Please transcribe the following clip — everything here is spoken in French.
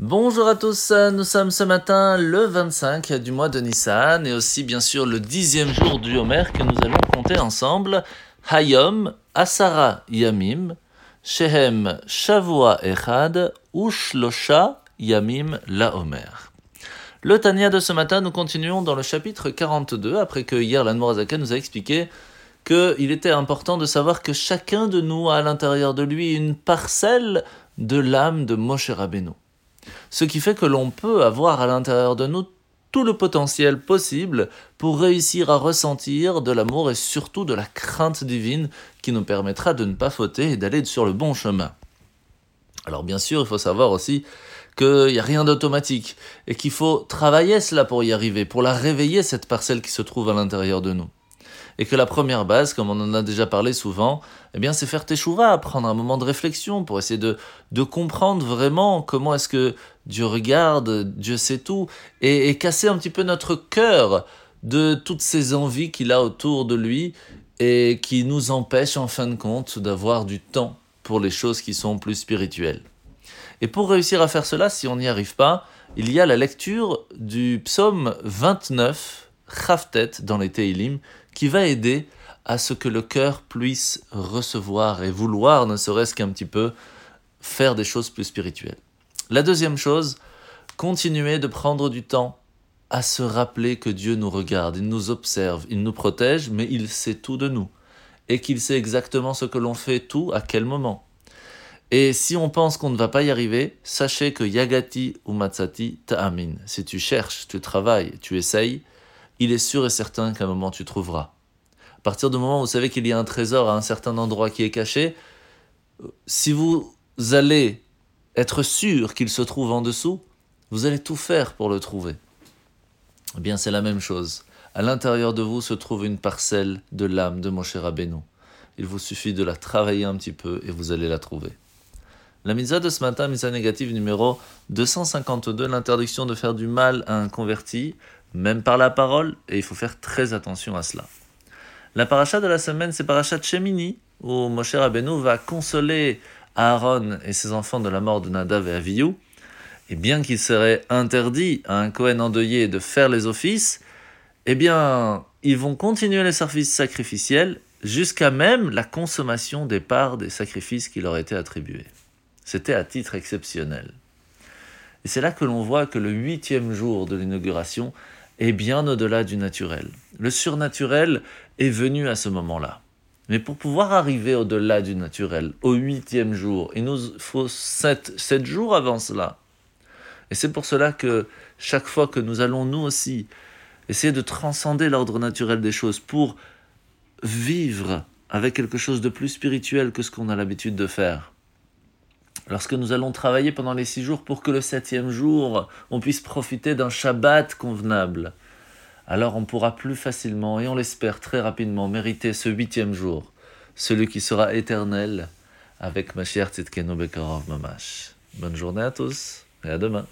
Bonjour à tous, nous sommes ce matin le 25 du mois de Nissan et aussi bien sûr le dixième jour du Homer que nous allons compter ensemble. Hayom, Asara Yamim, Shehem Shavua Echad, Ushlosha Yamim La Homer. Le Tania de ce matin, nous continuons dans le chapitre 42, après que hier l'Anmorazaka nous a expliqué qu'il était important de savoir que chacun de nous a à l'intérieur de lui une parcelle de l'âme de Moshe Rabbeinu. Ce qui fait que l'on peut avoir à l'intérieur de nous tout le potentiel possible pour réussir à ressentir de l'amour et surtout de la crainte divine qui nous permettra de ne pas fauter et d'aller sur le bon chemin. Alors bien sûr, il faut savoir aussi qu'il n'y a rien d'automatique et qu'il faut travailler cela pour y arriver, pour la réveiller, cette parcelle qui se trouve à l'intérieur de nous et que la première base, comme on en a déjà parlé souvent, eh bien, c'est faire teshuva, prendre un moment de réflexion pour essayer de, comprendre vraiment comment est-ce que Dieu regarde, Dieu sait tout, et, casser un petit peu notre cœur de toutes ces envies qu'il a autour de lui et qui nous empêchent en fin de compte d'avoir du temps pour les choses qui sont plus spirituelles. Et pour réussir à faire cela, si on n'y arrive pas, il y a la lecture du psaume 29, Chavtet, dans les Teilim, qui va aider à ce que le cœur puisse recevoir et vouloir, ne serait-ce qu'un petit peu, faire des choses plus spirituelles. La deuxième chose, continuer de prendre du temps à se rappeler que Dieu nous regarde, il nous observe, il nous protège, mais il sait tout de nous, et qu'il sait exactement ce que l'on fait, tout, à quel moment. Et si on pense qu'on ne va pas y arriver, sachez que Yagati ou Matsati ta'amin. Si tu cherches, tu travailles, tu essayes, il est sûr et certain qu'à un moment tu trouveras. À partir du moment où vous savez qu'il y a un trésor à un certain endroit qui est caché, si vous allez être sûr qu'il se trouve en dessous, vous allez tout faire pour le trouver. Eh bien, c'est la même chose. À l'intérieur de vous se trouve une parcelle de l'âme de Moshe Rabbeinu. Il vous suffit de la travailler un petit peu et vous allez la trouver. La misa de ce matin, misa négative numéro 252, l'interdiction de faire du mal à un converti même par la parole, et il faut faire très attention à cela. La paracha de la semaine, c'est paracha de Shemini, où Moshe Rabbeinu va consoler Aaron et ses enfants de la mort de Nadav et Avihu, et bien qu'il serait interdit à un Kohen endeuillé de faire les offices, eh bien, ils vont continuer les services sacrificiels jusqu'à même la consommation des parts des sacrifices qui leur étaient attribués. C'était à titre exceptionnel. Et c'est là que l'on voit que le huitième jour de l'inauguration est bien au-delà du naturel. Le surnaturel est venu à ce moment-là. Mais pour pouvoir arriver au-delà du naturel, au huitième jour, il nous faut sept, sept jours avant cela. Et c'est pour cela que chaque fois que nous allons nous aussi essayer de transcender l'ordre naturel des choses pour vivre avec quelque chose de plus spirituel que ce qu'on a l'habitude de faire, lorsque nous allons travailler pendant les six jours pour que le septième jour, on puisse profiter d'un Shabbat convenable, alors on pourra plus facilement, et on l'espère très rapidement, mériter ce huitième jour, celui qui sera éternel avec Mashiach Tzidkenu Bekarov Mamash. Bonne journée à tous et à demain.